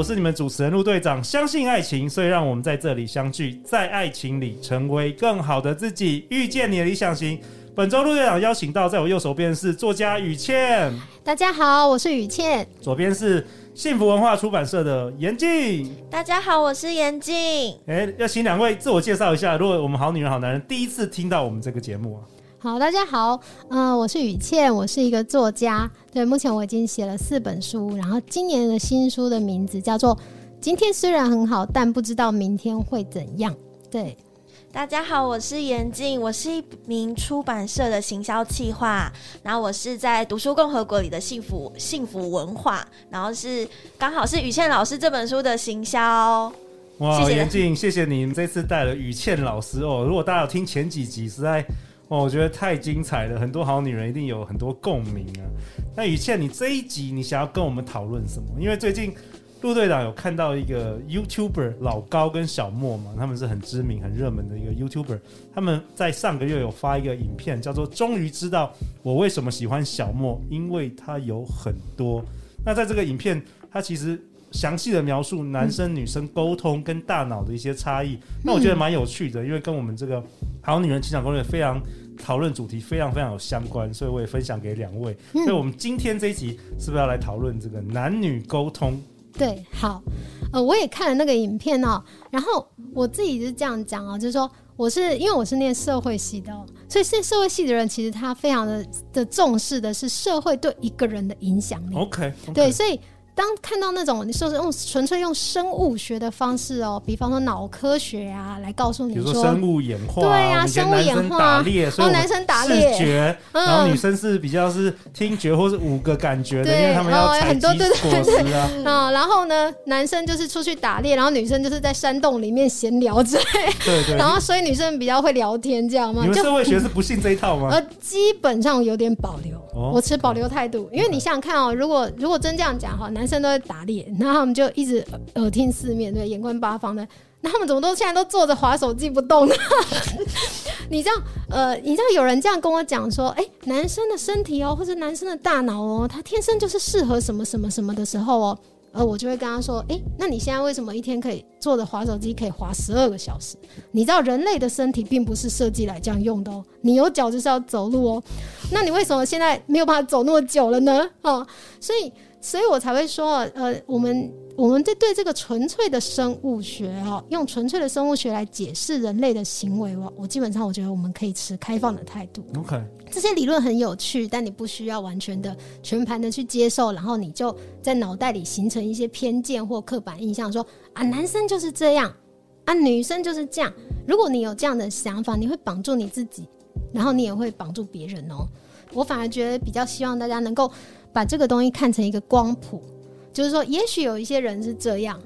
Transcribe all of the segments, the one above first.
我是你们主持人陆队长，相信爱情，所以让我们在这里相聚，在爱情里成为更好的自己，遇见你的理想型。本周陆队长邀请到，在我右手边是作家雨倩。大家好，我是雨倩。左边是幸福文化出版社的严静。大家好，我是严静。哎，要请两位自我介绍一下。如果我们好女人好男人第一次听到我们这个节目啊。好，大家好，嗯、呃，我是雨倩，我是一个作家。对，目前我已经写了四本书，然后今年的新书的名字叫做《今天虽然很好，但不知道明天会怎样》。对，大家好，我是严静，我是一名出版社的行销企划，然后我是在读书共和国里的幸福幸福文化，然后是刚好是雨倩老师这本书的行销。哇，严静，谢谢你这次带了雨倩老师哦。如果大家有听前几集，实在。哦，我觉得太精彩了，很多好女人一定有很多共鸣啊。那雨倩，你这一集你想要跟我们讨论什么？因为最近陆队长有看到一个 YouTuber 老高跟小莫嘛，他们是很知名、很热门的一个 YouTuber，他们在上个月有发一个影片，叫做《终于知道我为什么喜欢小莫，因为他有很多》。那在这个影片，他其实详细的描述男生女生沟通跟大脑的一些差异，那我觉得蛮有趣的，因为跟我们这个好女人情场攻略非常。讨论主题非常非常有相关，所以我也分享给两位。所以，我们今天这一集是不是要来讨论这个男女沟通？对，好，呃，我也看了那个影片哦。然后我自己是这样讲啊，就是说，我是因为我是念社会系的，所以是社会系的人，其实他非常的的重视的是社会对一个人的影响力。OK，对，所以。当看到那种你说是用纯粹用生物学的方式哦，比方说脑科学啊，来告诉你说，比如说生物演化，对呀、啊，生物演化，打猎，然后男生打猎，视觉，然后女生是比较是听觉或是五个感觉的，对因为他们要采集果实啊。对对对对嗯，然后呢，男生就是出去打猎，然后女生就是在山洞里面闲聊之类。对，对对。然后所以女生比较会聊天，这样吗？你们社会学是不信这一套吗？呃，基本上有点保留，哦、我持保留态度，因为你想想看哦，如果如果真这样讲哈，男生都在打猎。然后他们就一直耳听四面，对，眼观八方的。那他们怎么都现在都坐着滑手机不动呢？你知道，呃，你知道有人这样跟我讲说，哎，男生的身体哦，或者男生的大脑哦，他天生就是适合什么什么什么的时候哦，呃，我就会跟他说，哎，那你现在为什么一天可以坐着滑手机可以滑十二个小时？你知道人类的身体并不是设计来这样用的哦，你有脚就是要走路哦，那你为什么现在没有办法走那么久了呢？哦，所以。所以我才会说，呃，我们我们在对这个纯粹的生物学哈，用纯粹的生物学来解释人类的行为，我我基本上我觉得我们可以持开放的态度。OK，这些理论很有趣，但你不需要完全的全盘的去接受，然后你就在脑袋里形成一些偏见或刻板印象，说啊，男生就是这样，啊，女生就是这样。如果你有这样的想法，你会绑住你自己，然后你也会绑住别人哦。我反而觉得比较希望大家能够。把这个东西看成一个光谱，就是说，也许有一些人是这样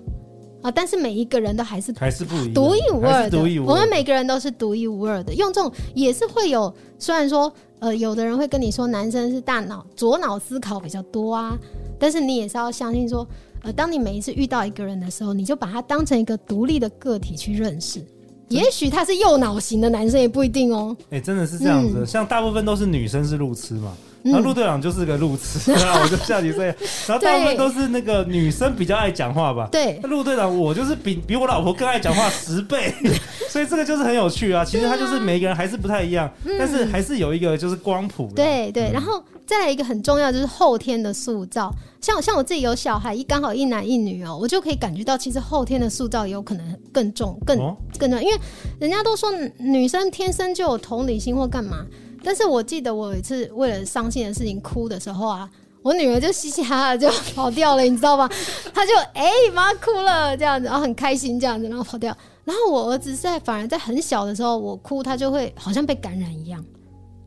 啊，但是每一个人都还是还是不一样，独一无二的。我们每个人都是独一无二的。用这种也是会有，虽然说呃，有的人会跟你说男生是大脑左脑思考比较多啊，但是你也是要相信说，呃，当你每一次遇到一个人的时候，你就把他当成一个独立的个体去认识。也许他是右脑型的男生，也不一定哦。哎、欸，真的是这样子像大部分都是女生是路痴嘛。然后陆队长就是个路痴，然后我就下去这样，然后大部分都是那个女生比较爱讲话吧？对，那陆队长我就是比比我老婆更爱讲话十倍，所以这个就是很有趣啊。其实他就是每一个人还是不太一样，但是还是有一个就是光谱。对对，然后再来一个很重要就是后天的塑造，像像我自己有小孩，一刚好一男一女哦，我就可以感觉到其实后天的塑造有可能更重、更更重要，因为人家都说女生天生就有同理心或干嘛。但是我记得我有一次为了伤心的事情哭的时候啊，我女儿就嘻嘻哈哈就跑掉了，你知道吗？她就哎妈哭了这样子，然后很开心这样子，然后跑掉。然后我儿子在反而在很小的时候，我哭他就会好像被感染一样，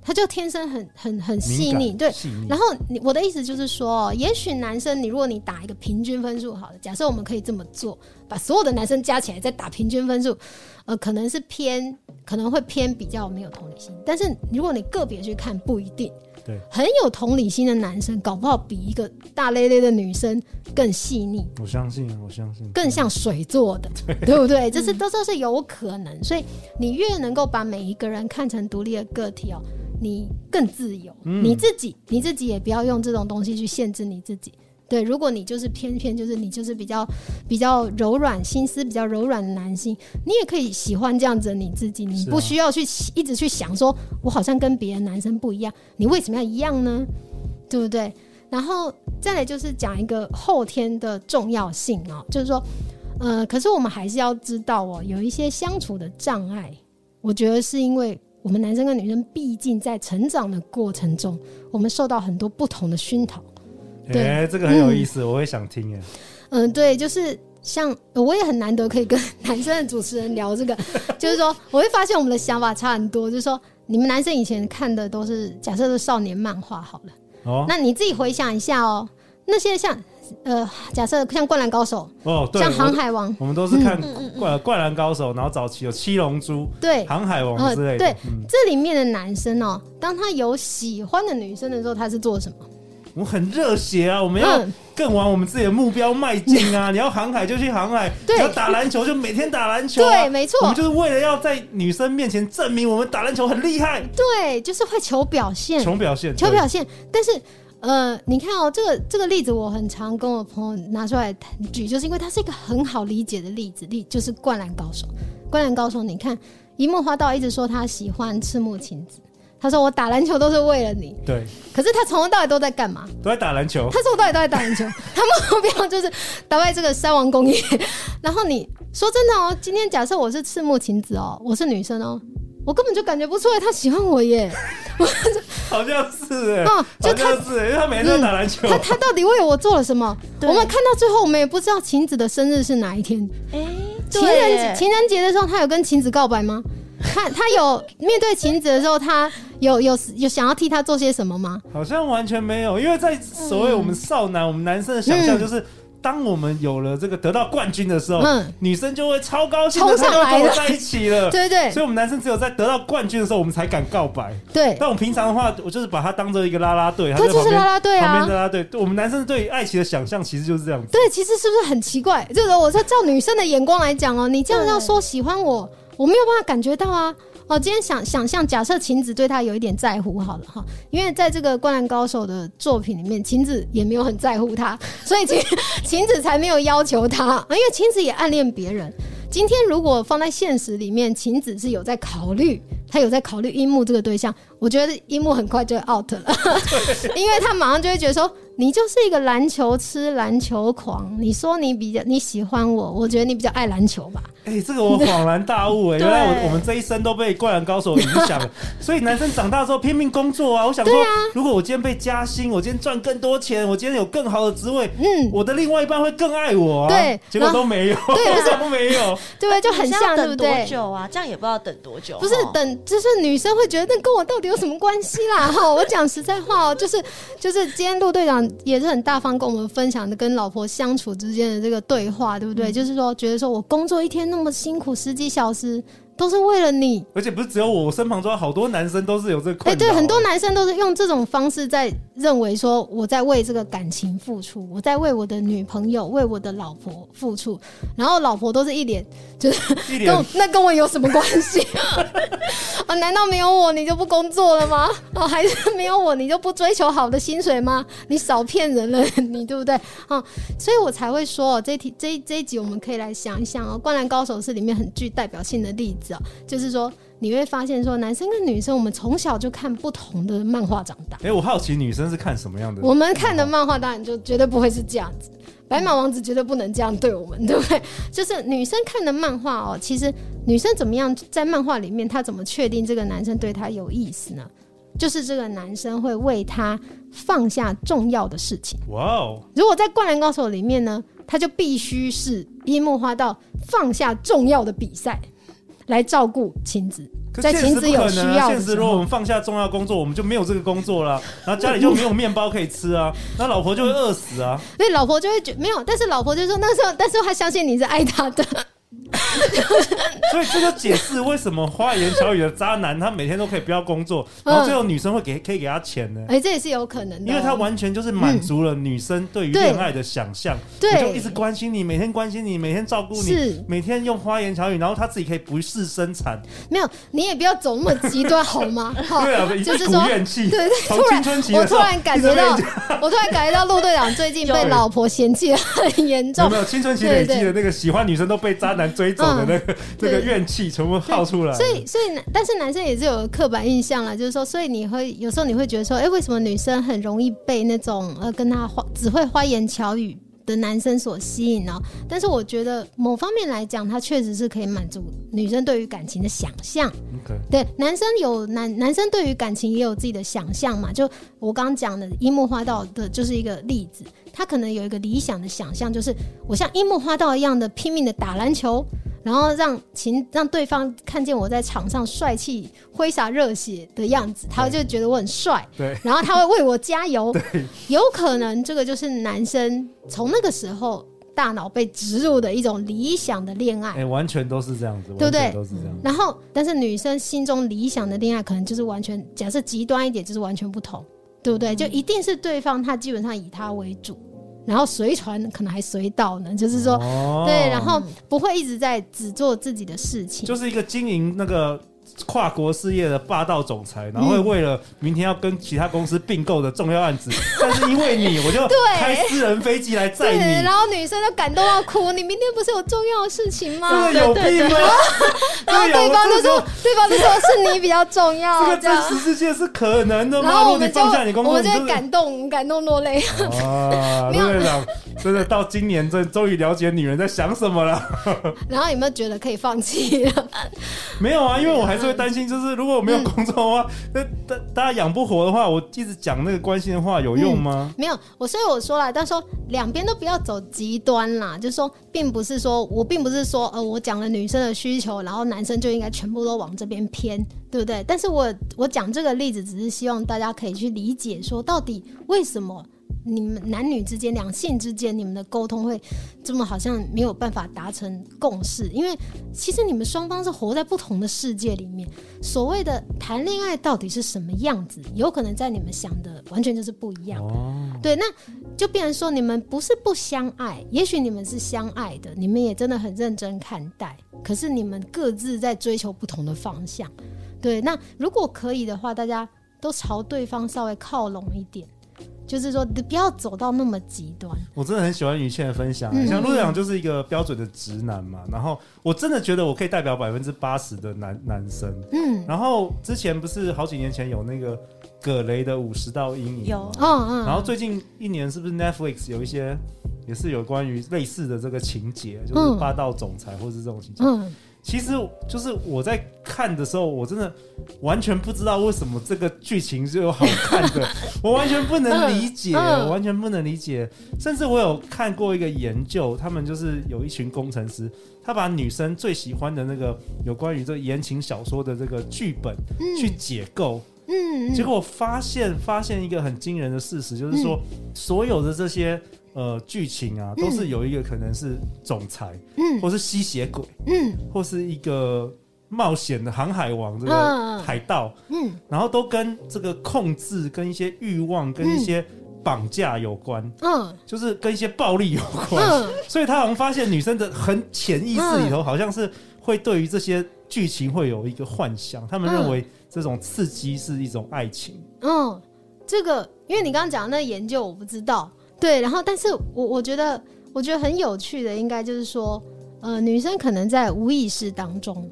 他就天生很很很细腻。对，然后你我的意思就是说，也许男生你如果你打一个平均分数好了，假设我们可以这么做，把所有的男生加起来再打平均分数。呃，可能是偏，可能会偏比较没有同理心，但是如果你个别去看，不一定。对，很有同理心的男生，搞不好比一个大咧咧的女生更细腻。我相信，我相信，更像水做的，对，对不对？这是都都是有可能。所以你越能够把每一个人看成独立的个体哦，你更自由。嗯，你自己，你自己也不要用这种东西去限制你自己。对，如果你就是偏偏就是你就是比较比较柔软心思比较柔软的男性，你也可以喜欢这样子的你自己，你不需要去一直去想说，我好像跟别的男生不一样，你为什么要一样呢？对不对？然后再来就是讲一个后天的重要性哦，就是说，呃，可是我们还是要知道哦，有一些相处的障碍，我觉得是因为我们男生跟女生毕竟在成长的过程中，我们受到很多不同的熏陶。对、欸，这个很有意思，嗯、我也想听哎。嗯，对，就是像我也很难得可以跟男生的主持人聊这个，就是说我会发现我们的想法差很多。就是说，你们男生以前看的都是假设是少年漫画好了，哦，那你自己回想一下哦，那些像呃，假设像灌篮高手哦，对，像航海王我，我们都是看灌灌篮高手，然后早期有七龙珠，对，航海王之类的。呃、对，嗯、这里面的男生哦，当他有喜欢的女生的时候，他是做什么？我们很热血啊！我们要更往我们自己的目标迈进啊！嗯、你要航海就去航海，你要打篮球就每天打篮球、啊。对，没错。我们就是为了要在女生面前证明我们打篮球很厉害。对，就是会求表现，求表现，求表现。但是，呃，你看哦，这个这个例子我很常跟我朋友拿出来举，就是因为它是一个很好理解的例子，例就是灌篮高手。灌篮高手，你看一木花道一直说他喜欢赤木晴子。他说：“我打篮球都是为了你。”对。可是他从头到尾都在干嘛？都在打篮球。他从头到尾都在打篮球。他目标就是打败这个三王工业。然后你说真的哦，今天假设我是赤木晴子哦，我是女生哦，我根本就感觉不出来他喜欢我耶。好像是哎。嗯，就他是，因为他每天都在打篮球。他他到底为我做了什么？我们看到最后，我们也不知道晴子的生日是哪一天。哎，情人情人节的时候，他有跟晴子告白吗？他他有面对晴子的时候，他有有有想要替他做些什么吗？好像完全没有，因为在所谓我们少男、嗯、我们男生的想象，就是当我们有了这个得到冠军的时候，嗯，女生就会超高兴，冲上来跟我在一起了。对，对对，所以我们男生只有在得到冠军的时候，我们才敢告白。对，但我们平常的话，我就是把他当做一个啦啦队，他就是啦啦队啊，旁边啦啦队。我们男生对爱情的想象其实就是这样子。对，其实是不是很奇怪？就是我说照女生的眼光来讲哦，你这样要说喜欢我，我没有办法感觉到啊。哦，今天想想象，假设晴子对他有一点在乎，好了哈，因为在这个《灌篮高手》的作品里面，晴子也没有很在乎他，所以晴晴子才没有要求他，因为晴子也暗恋别人。今天如果放在现实里面，晴子是有在考虑，他有在考虑樱木这个对象，我觉得樱木很快就会 out 了，因为他马上就会觉得说。你就是一个篮球痴、篮球狂。你说你比较你喜欢我，我觉得你比较爱篮球吧。哎、欸，这个我恍然大悟 哎、欸，原来我我们这一生都被灌篮高手影响了。所以男生长大之后拼命工作啊。我想说，啊、如果我今天被加薪，我今天赚更多钱，我今天有更好的职位，嗯，我的另外一半会更爱我啊。对，结果都没有，对，都没有，对？就很像，对不对？等多久啊？这样也不知道等多久。不是等，就是女生会觉得那跟我到底有什么关系啦？哈，我讲实在话哦，就是就是今天陆队长也是很大方。跟我们分享的跟老婆相处之间的这个对话，对不对？嗯、就是说，觉得说我工作一天那么辛苦，十几小时，都是为了你。而且不是只有我，我身旁中好多男生都是有这个困扰。哎，对，很多男生都是用这种方式在认为说我在为这个感情付出，我在为我的女朋友、为我的老婆付出，然后老婆都是一脸就是 那跟我有什么关系 啊？难道没有我你就不工作了吗？哦，还是没有我你就不追求好的薪水吗？你少骗人了，你对不对？啊，所以我才会说这题这这一集我们可以来想一想哦，《灌篮高手》是里面很具代表性的例子啊，就是说你会发现说，男生跟女生，我们从小就看不同的漫画长大。哎、欸，我好奇女生是看什么样的？我们看的漫画当然就绝对不会是这样子，白马王子绝对不能这样对我们，对不对？就是女生看的漫画哦，其实女生怎么样在漫画里面，她怎么确定这个男生对她有意思呢？就是这个男生会为她放下重要的事情。哇哦！如果在《灌篮高手》里面呢，他就必须是樱木花道放下重要的比赛来照顾亲子，在晴子有需要时。现实如果我们放下重要工作，我们就没有这个工作了，然后家里就没有面包可以吃啊，那老婆就会饿死啊。所以老婆就会觉没有，但是老婆就说那时候，但是她相信你是爱她的。所以这就解释为什么花言巧语的渣男，他每天都可以不要工作，然后最后女生会给可以给他钱呢？哎、欸，这也是有可能的，因为他完全就是满足了女生对于恋爱的想象，对，就一直关心你，每天关心你，每天照顾你，是每天用花言巧语，然后他自己可以不事生产。没有，你也不要走那么极端好吗？对啊，就是说怨气，对，从青春期我突然感觉到，我突然感觉到陆队长最近被老婆嫌弃的很严重。有没有青春期累积的那个喜欢女生都被渣男追走的那个？这个怨气全部耗出来，所以所以但是男生也是有刻板印象啦，就是说，所以你会有时候你会觉得说，哎，为什么女生很容易被那种呃跟他花只会花言巧语的男生所吸引呢？但是我觉得某方面来讲，他确实是可以满足女生对于感情的想象。对，男生有男男生对于感情也有自己的想象嘛？就我刚刚讲的樱木花道的就是一个例子，他可能有一个理想的想象，就是我像樱木花道一样的拼命的打篮球。然后让情让对方看见我在场上帅气挥洒热血的样子，他就觉得我很帅。对，然后他会为我加油。对，有可能这个就是男生从那个时候大脑被植入的一种理想的恋爱。哎，完全都是这样子，对不对？都是这样。然后，但是女生心中理想的恋爱可能就是完全，假设极端一点，就是完全不同，对不对？就一定是对方他基本上以他为主。然后随传可能还随到呢，就是说，对，然后不会一直在只做自己的事情，就是一个经营那个。跨国事业的霸道总裁，然后会为了明天要跟其他公司并购的重要案子，嗯、但是因为你，我就开私人飞机来载你，然后女生就感动到哭。你明天不是有重要的事情吗？这个有病吗？然后对方就说，对方就说是你比较重要。这个真实世界是可能的吗？然后我们就放下你工作，我们就会感动，感动落泪。啊，陆队长，真的到今年，真终于了解女人在想什么了。然后有没有觉得可以放弃了？没有啊，因为我还是会担心，就是如果我没有工作的话，那大大家养不活的话，我一直讲那个关心的话有用吗？嗯、没有，我所以我说了，但是说两边都不要走极端啦，就是说，并不是说我并不是说呃，我讲了女生的需求，然后男生就应该全部都往这边偏，对不对？但是我我讲这个例子，只是希望大家可以去理解，说到底为什么。你们男女之间、两性之间，你们的沟通会这么好像没有办法达成共识？因为其实你们双方是活在不同的世界里面。所谓的谈恋爱到底是什么样子，有可能在你们想的完全就是不一样。哦，对，那就变成说你们不是不相爱，也许你们是相爱的，你们也真的很认真看待。可是你们各自在追求不同的方向。对，那如果可以的话，大家都朝对方稍微靠拢一点。就是说，你不要走到那么极端。我真的很喜欢于倩的分享，像陆队长就是一个标准的直男嘛。然后我真的觉得我可以代表百分之八十的男男生。嗯。然后之前不是好几年前有那个葛雷的五十道阴影有，嗯嗯。然后最近一年是不是 Netflix 有一些也是有关于类似的这个情节，就是霸道总裁或是这种情节。嗯。其实就是我在看的时候，我真的完全不知道为什么这个剧情是有好看的，我完全不能理解，我完全不能理解。甚至我有看过一个研究，他们就是有一群工程师，他把女生最喜欢的那个有关于这个言情小说的这个剧本去解构，嗯，结果发现发现一个很惊人的事实，就是说所有的这些。呃，剧情啊，都是有一个可能是总裁，嗯，或是吸血鬼，嗯，或是一个冒险的航海王，这个海盗，嗯，然后都跟这个控制、跟一些欲望、跟一些绑架有关，嗯，就是跟一些暴力有关，嗯，所以他好像发现女生的很潜意识里头，好像是会对于这些剧情会有一个幻想，他们认为这种刺激是一种爱情。嗯，这个因为你刚刚讲的那个研究我不知道，对，然后但是我我觉得我觉得很有趣的，应该就是说，呃，女生可能在无意识当中。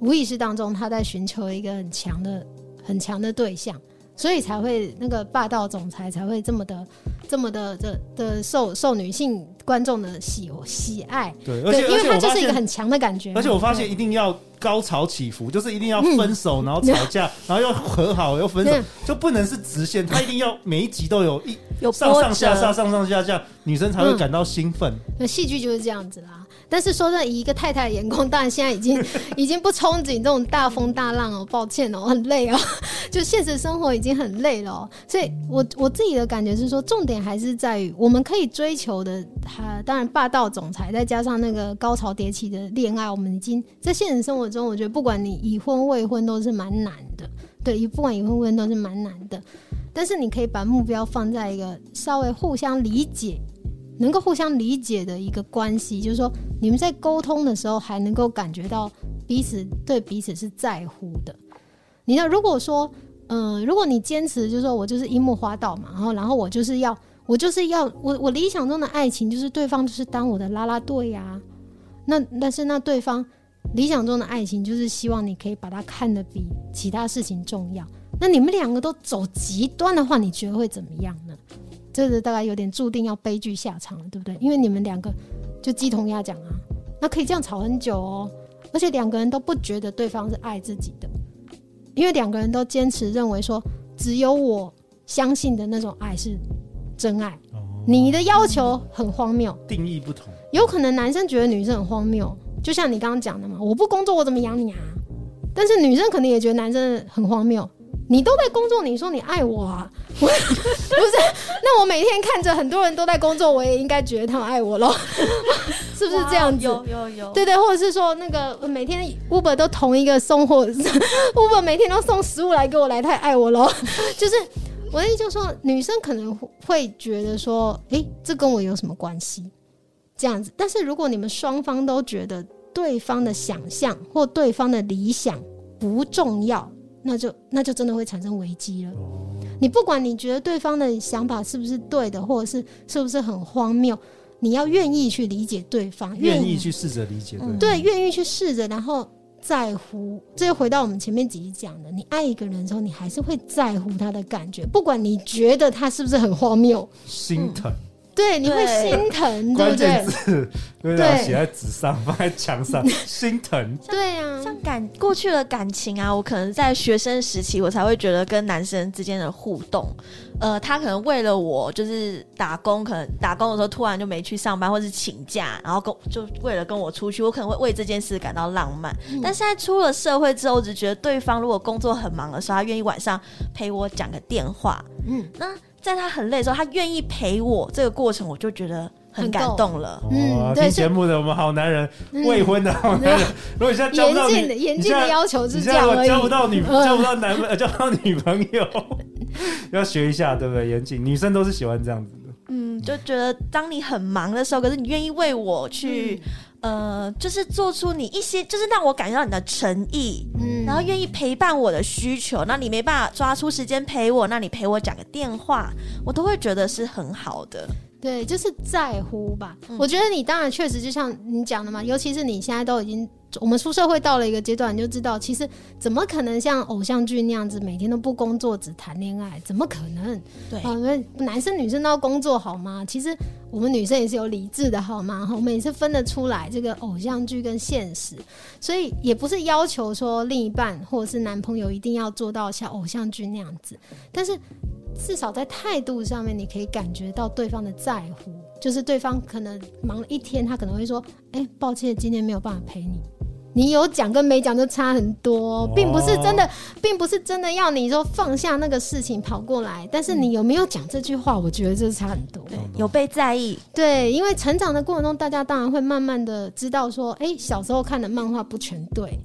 无意识当中，她在寻求一个很强的、很强的对象，所以才会那个霸道总裁才会这么的、这么的的的受受女性观众的喜喜爱。对，而且因为他就是一个很强的感觉。而且我发现一定要高潮起伏，就是一定要分手，然后吵架，然后又和好又分手，就不能是直线，他一定要每一集都有一有上上下下、上上下下，女生才会感到兴奋。那戏剧就是这样子啦。但是说在以一个太太的眼光，当然现在已经 已经不憧憬这种大风大浪哦，抱歉哦，很累哦，就现实生活已经很累了哦。所以我我自己的感觉是说，重点还是在于我们可以追求的，他当然霸道总裁，再加上那个高潮迭起的恋爱，我们已经在现实生活中，我觉得不管你已婚未婚都是蛮难的，对，不管已婚未婚都是蛮难的。但是你可以把目标放在一个稍微互相理解。能够互相理解的一个关系，就是说你们在沟通的时候还能够感觉到彼此对彼此是在乎的。你要如果说，嗯、如果你坚持就是说我就是樱木花道嘛，然后然后我就是要我就是要我我理想中的爱情就是对方就是当我的啦啦队呀，那但是那对方理想中的爱情就是希望你可以把它看得比其他事情重要。那你们两个都走极端的话，你觉得会怎么样呢？这个大概有点注定要悲剧下场了，对不对？因为你们两个就鸡同鸭讲啊，那可以这样吵很久哦。而且两个人都不觉得对方是爱自己的，因为两个人都坚持认为说，只有我相信的那种爱是真爱。哦，你的要求很荒谬，定义不同。有可能男生觉得女生很荒谬，就像你刚刚讲的嘛，我不工作我怎么养你啊？但是女生可能也觉得男生很荒谬。你都在工作，你说你爱我啊？不是，那我每天看着很多人都在工作，我也应该觉得他们爱我喽？是不是这样子？有有有，对对，或者是说那个每天 Uber 都同一个送货，Uber 每天都送食物来给我来，太爱我喽？就是我的意思，就是说女生可能会觉得说，诶、欸，这跟我有什么关系？这样子，但是如果你们双方都觉得对方的想象或对方的理想不重要。那就那就真的会产生危机了。你不管你觉得对方的想法是不是对的，或者是是不是很荒谬，你要愿意去理解对方，愿意去试着理解对方，对，愿意去试着，然后在乎。这就回到我们前面几集讲的，你爱一个人的时候，你还是会在乎他的感觉，不管你觉得他是不是很荒谬，心疼。嗯对，你会心疼，对不对？关键字对，写在纸上，放在墙上，心疼。对啊，像感过去的感情啊，我可能在学生时期，我才会觉得跟男生之间的互动，呃，他可能为了我就是打工，可能打工的时候突然就没去上班，或是请假，然后跟就为了跟我出去，我可能会为这件事感到浪漫。嗯、但现在出了社会之后，我只觉得对方如果工作很忙的时候，他愿意晚上陪我讲个电话，嗯，那。在他很累的时候，他愿意陪我，这个过程我就觉得很感动了。嗯，听节目的我们好男人，未婚的好男人，如果你现在 交不到女，严禁的要求是这样而已。交不到女，交不到男朋友，交不到女朋友，要学一下，对不对？严谨，女生都是喜欢这样子的。嗯，就觉得当你很忙的时候，可是你愿意为我去。呃，就是做出你一些，就是让我感觉到你的诚意，嗯，然后愿意陪伴我的需求。那你没办法抓出时间陪我，那你陪我讲个电话，我都会觉得是很好的。对，就是在乎吧。嗯，我觉得你当然确实就像你讲的嘛，尤其是你现在都已经。我们出社会到了一个阶段，你就知道，其实怎么可能像偶像剧那样子，每天都不工作只谈恋爱？怎么可能？对，啊，男生女生都要工作好吗？其实我们女生也是有理智的好吗？我们也是分得出来这个偶像剧跟现实，所以也不是要求说另一半或者是男朋友一定要做到像偶像剧那样子，但是至少在态度上面，你可以感觉到对方的在乎，就是对方可能忙了一天，他可能会说：“哎，抱歉，今天没有办法陪你。”你有讲跟没讲就差很多，并不是真的，并不是真的要你说放下那个事情跑过来，但是你有没有讲这句话？我觉得这是差很多。对，有被在意。对，因为成长的过程中，大家当然会慢慢的知道说，哎，小时候看的漫画不全对，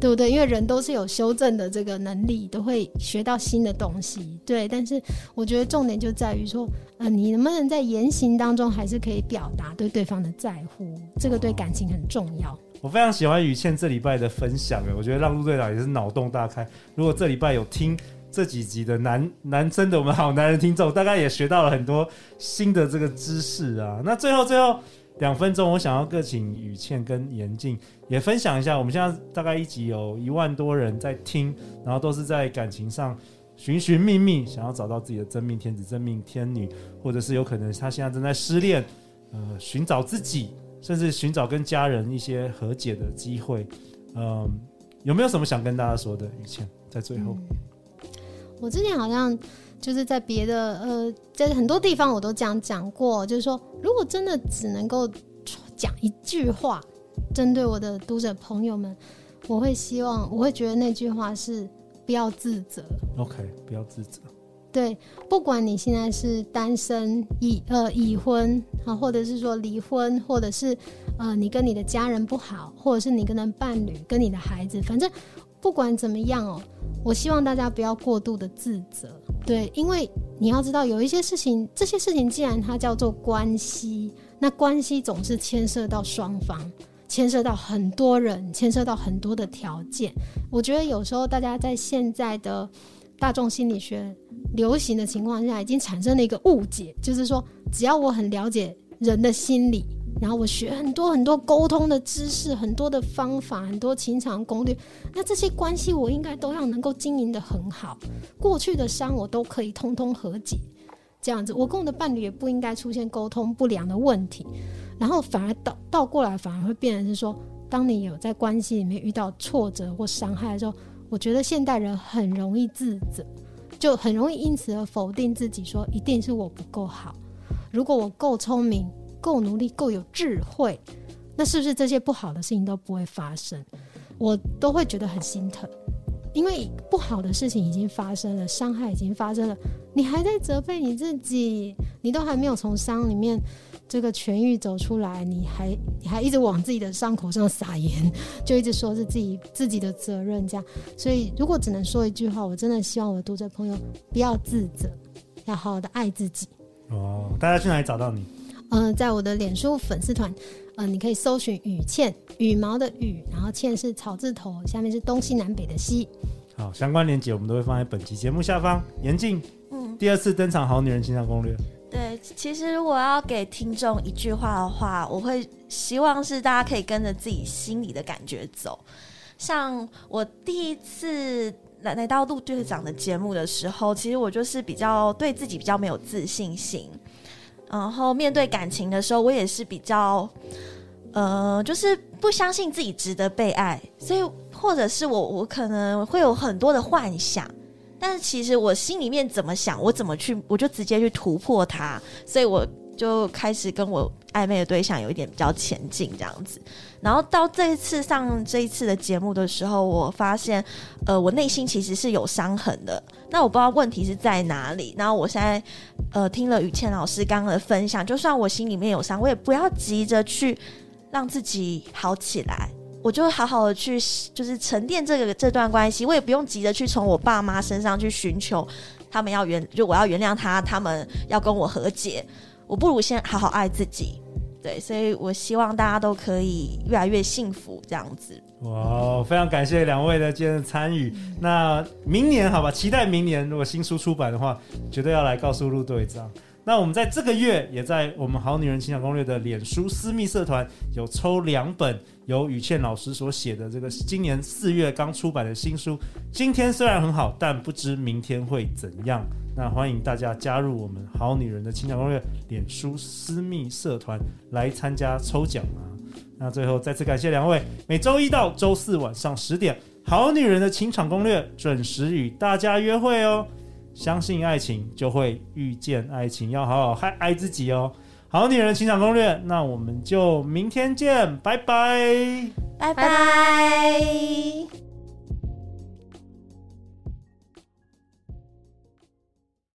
对不对？因为人都是有修正的这个能力，都会学到新的东西。对，但是我觉得重点就在于说，呃，你能不能在言行当中还是可以表达对对方的在乎，这个对感情很重要。我非常喜欢雨倩这礼拜的分享，我觉得让陆队长也是脑洞大开。如果这礼拜有听这几集的男男生的我们好男人听众，大概也学到了很多新的这个知识啊。那最后最后两分钟，我想要各请雨倩跟严静也分享一下。我们现在大概一集有一万多人在听，然后都是在感情上寻寻觅觅，想要找到自己的真命天子、真命天女，或者是有可能他现在正在失恋，呃，寻找自己。甚至寻找跟家人一些和解的机会，嗯，有没有什么想跟大家说的？雨倩，在最后，我之前好像就是在别的呃，在很多地方我都这样讲过，就是说，如果真的只能够讲一句话，针对我的读者朋友们，我会希望，我会觉得那句话是不要自责。OK，不要自责。对，不管你现在是单身、已呃已婚啊，或者是说离婚，或者是呃你跟你的家人不好，或者是你跟的伴侣、跟你的孩子，反正不管怎么样哦，我希望大家不要过度的自责。对，因为你要知道，有一些事情，这些事情既然它叫做关系，那关系总是牵涉到双方，牵涉到很多人，牵涉到很多的条件。我觉得有时候大家在现在的大众心理学。流行的情况下，已经产生了一个误解，就是说，只要我很了解人的心理，然后我学很多很多沟通的知识，很多的方法，很多情场攻略，那这些关系我应该都要能够经营得很好，过去的伤我都可以通通和解，这样子，我跟我的伴侣也不应该出现沟通不良的问题，然后反而倒倒过来，反而会变成是说，当你有在关系里面遇到挫折或伤害的时候，我觉得现代人很容易自责。就很容易因此而否定自己，说一定是我不够好。如果我够聪明、够努力、够有智慧，那是不是这些不好的事情都不会发生？我都会觉得很心疼，因为不好的事情已经发生了，伤害已经发生了，你还在责备你自己，你都还没有从伤里面。这个痊愈走出来，你还你还一直往自己的伤口上撒盐，就一直说是自己自己的责任这样。所以如果只能说一句话，我真的希望我的读者朋友不要自责，要好好的爱自己。哦，大家去哪里找到你？嗯、呃，在我的脸书粉丝团，嗯、呃，你可以搜寻羽倩，羽毛的羽，然后倩是草字头，下面是东西南北的西。好，相关链接我们都会放在本期节目下方。严静，嗯，第二次登场，《好女人情场攻略》。对，其实如果要给听众一句话的话，我会希望是大家可以跟着自己心里的感觉走。像我第一次来来到陆队长的节目的时候，其实我就是比较对自己比较没有自信心，然后面对感情的时候，我也是比较，呃，就是不相信自己值得被爱，所以或者是我我可能会有很多的幻想。但是其实我心里面怎么想，我怎么去，我就直接去突破它，所以我就开始跟我暧昧的对象有一点比较前进这样子。然后到这一次上这一次的节目的时候，我发现，呃，我内心其实是有伤痕的。那我不知道问题是在哪里。然后我现在，呃，听了雨倩老师刚刚的分享，就算我心里面有伤，我也不要急着去让自己好起来。我就好好的去，就是沉淀这个这段关系，我也不用急着去从我爸妈身上去寻求他们要原，就我要原谅他，他们要跟我和解，我不如先好好爱自己。对，所以我希望大家都可以越来越幸福，这样子。哇，非常感谢两位的今天的参与。那明年好吧，期待明年如果新书出版的话，绝对要来告诉陆队长。那我们在这个月也在我们好女人情场攻略的脸书私密社团有抽两本由雨倩老师所写的这个今年四月刚出版的新书。今天虽然很好，但不知明天会怎样。那欢迎大家加入我们好女人的情场攻略脸书私密社团来参加抽奖啊！那最后再次感谢两位，每周一到周四晚上十点，好女人的情场攻略准时与大家约会哦。相信爱情就会遇见爱情，要好好爱爱自己哦。好女人情场攻略，那我们就明天见，拜拜，拜拜。